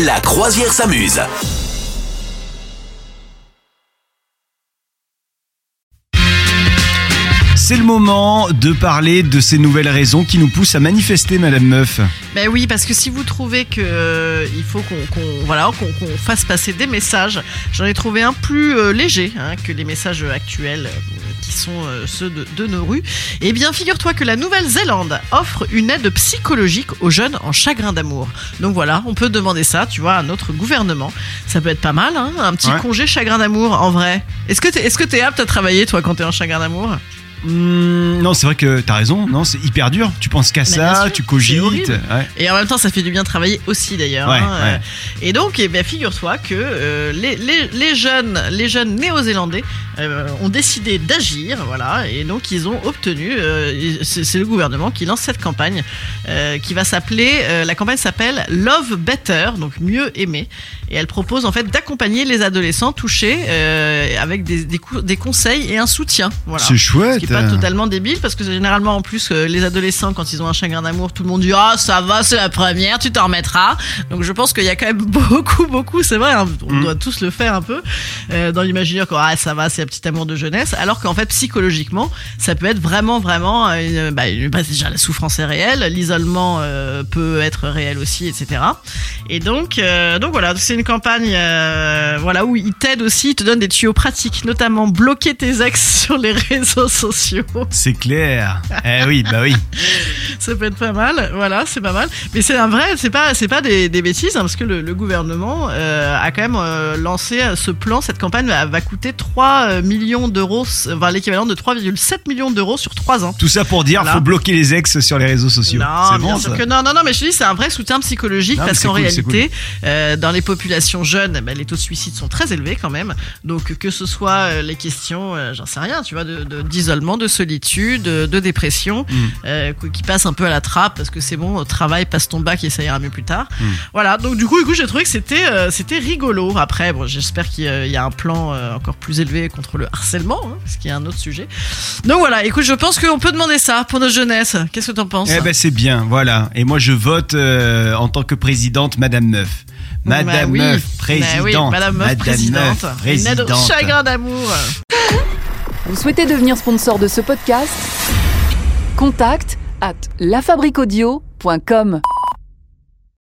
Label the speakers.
Speaker 1: La croisière s'amuse.
Speaker 2: C'est le moment de parler de ces nouvelles raisons qui nous poussent à manifester, Madame Meuf.
Speaker 3: Ben oui, parce que si vous trouvez que euh, il faut qu'on qu'on- voilà qu'on qu'on fasse passer des messages, j'en ai trouvé un plus euh, léger hein, que les messages actuels euh, qui sont euh, ceux de, de nos rues. Eh bien, figure-toi que la Nouvelle-Zélande offre une aide psychologique aux jeunes en chagrin d'amour. Donc voilà, on peut demander ça, tu vois, à notre gouvernement. Ça peut être pas mal, hein, un petit
Speaker 2: Ouais.
Speaker 3: congé chagrin d'amour en vrai. Est-ce que t'es est-ce que t'es apte à travailler toi quand t'es en chagrin d'amour?
Speaker 2: Hmm, non, c'est vrai que t'as raison. Non, c'est hyper dur. Tu penses qu'à
Speaker 3: bien
Speaker 2: ça,
Speaker 3: sûr,
Speaker 2: tu cogites. Ouais.
Speaker 3: Et en même temps, ça fait du bien de travailler aussi d'ailleurs.
Speaker 2: Ouais,
Speaker 3: hein,
Speaker 2: ouais.
Speaker 3: euh. Et donc, eh bien, figure-toi que euh, les, les- les jeunes, les jeunes néo-zélandais euh, ont décidé d'agir, voilà, et donc ils ont obtenu. euh, c'est le gouvernement qui lance cette campagne, euh, qui va s'appeler. euh, la campagne s'appelle Love Better, donc mieux aimer, et elle propose en fait d'accompagner les adolescents touchés euh, avec des, des, des conseils et un soutien. Voilà.
Speaker 2: C'est
Speaker 3: Ce
Speaker 2: chouette.
Speaker 3: qui est pas totalement débile parce que généralement en plus euh, les adolescents quand ils ont un chagrin d'amour tout le monde dit ah ça va c'est la première tu t'en remettras donc je pense qu'il y a quand même beaucoup beaucoup c'est vrai hein, on
Speaker 2: Mm.
Speaker 3: doit tous le faire un peu euh, dans l'imaginaire quoi ah ça va c'est un petit amour de jeunesse alors qu'en fait psychologiquement ça peut être vraiment vraiment euh, une, bah, une- bah, déjà la souffrance est réelle l'isolement euh, peut être réel aussi etc et donc euh, donc voilà c'est une campagne euh, voilà où ils t'aident aussi ils te donnent des tuyaux pratiques notamment bloquer tes ex sur les réseaux sociaux
Speaker 2: C'est clair. eh oui, bah oui.
Speaker 3: ça peut être pas mal, voilà, c'est pas mal. Mais c'est un vrai, c'est pas, c'est pas des, des bêtises, hein, parce que le, le gouvernement a quand même lancé ce plan. Cette campagne va, va coûter 3 euh, millions d'euros, enfin l'équivalent de 3,7 millions d'euros sur 3 ans.
Speaker 2: Tout ça pour dire,
Speaker 3: Voilà.
Speaker 2: faut bloquer les ex sur les réseaux sociaux.
Speaker 3: Non, bien sûr que non, non, non, mais je te dis, c'est un vrai soutien psychologique
Speaker 2: Non,
Speaker 3: parce qu'en
Speaker 2: cool,
Speaker 3: réalité, euh, dans les populations jeunes, ben, les taux de suicide sont très élevés quand même. Donc que ce soit euh, les questions, euh, j'en sais rien, tu vois, de de- d'isolement, de, solitude, de, de dépression,
Speaker 2: Mm.
Speaker 3: qui passent un peu à la trappe parce que c'est bon, au travail, passe ton bac et ça ira mieux plus tard.
Speaker 2: Mm.
Speaker 3: Voilà, donc du coup, du coup j'ai trouvé que c'était c'était rigolo. Après, bon, j'espère qu'il y a- un plan encore plus élevé contre le harcèlement, hein, ce qui est un autre sujet. Donc voilà, écoute, je pense qu'on peut demander ça pour notre jeunesse. Qu'est-ce que t'en penses
Speaker 2: Eh ben c'est bien, voilà. Et moi je vote euh, en tant que présidente Madame Meuf. Madame
Speaker 3: Bah oui.
Speaker 2: Meuf,
Speaker 3: Bah
Speaker 2: présidente.
Speaker 3: oui, Madame Meuf, présidente.
Speaker 2: Meuf,
Speaker 3: Une
Speaker 2: présidente.
Speaker 3: chagrin d'amour.
Speaker 4: Vous souhaitez devenir sponsor de ce podcast? Contact à lafabriquaudio.com.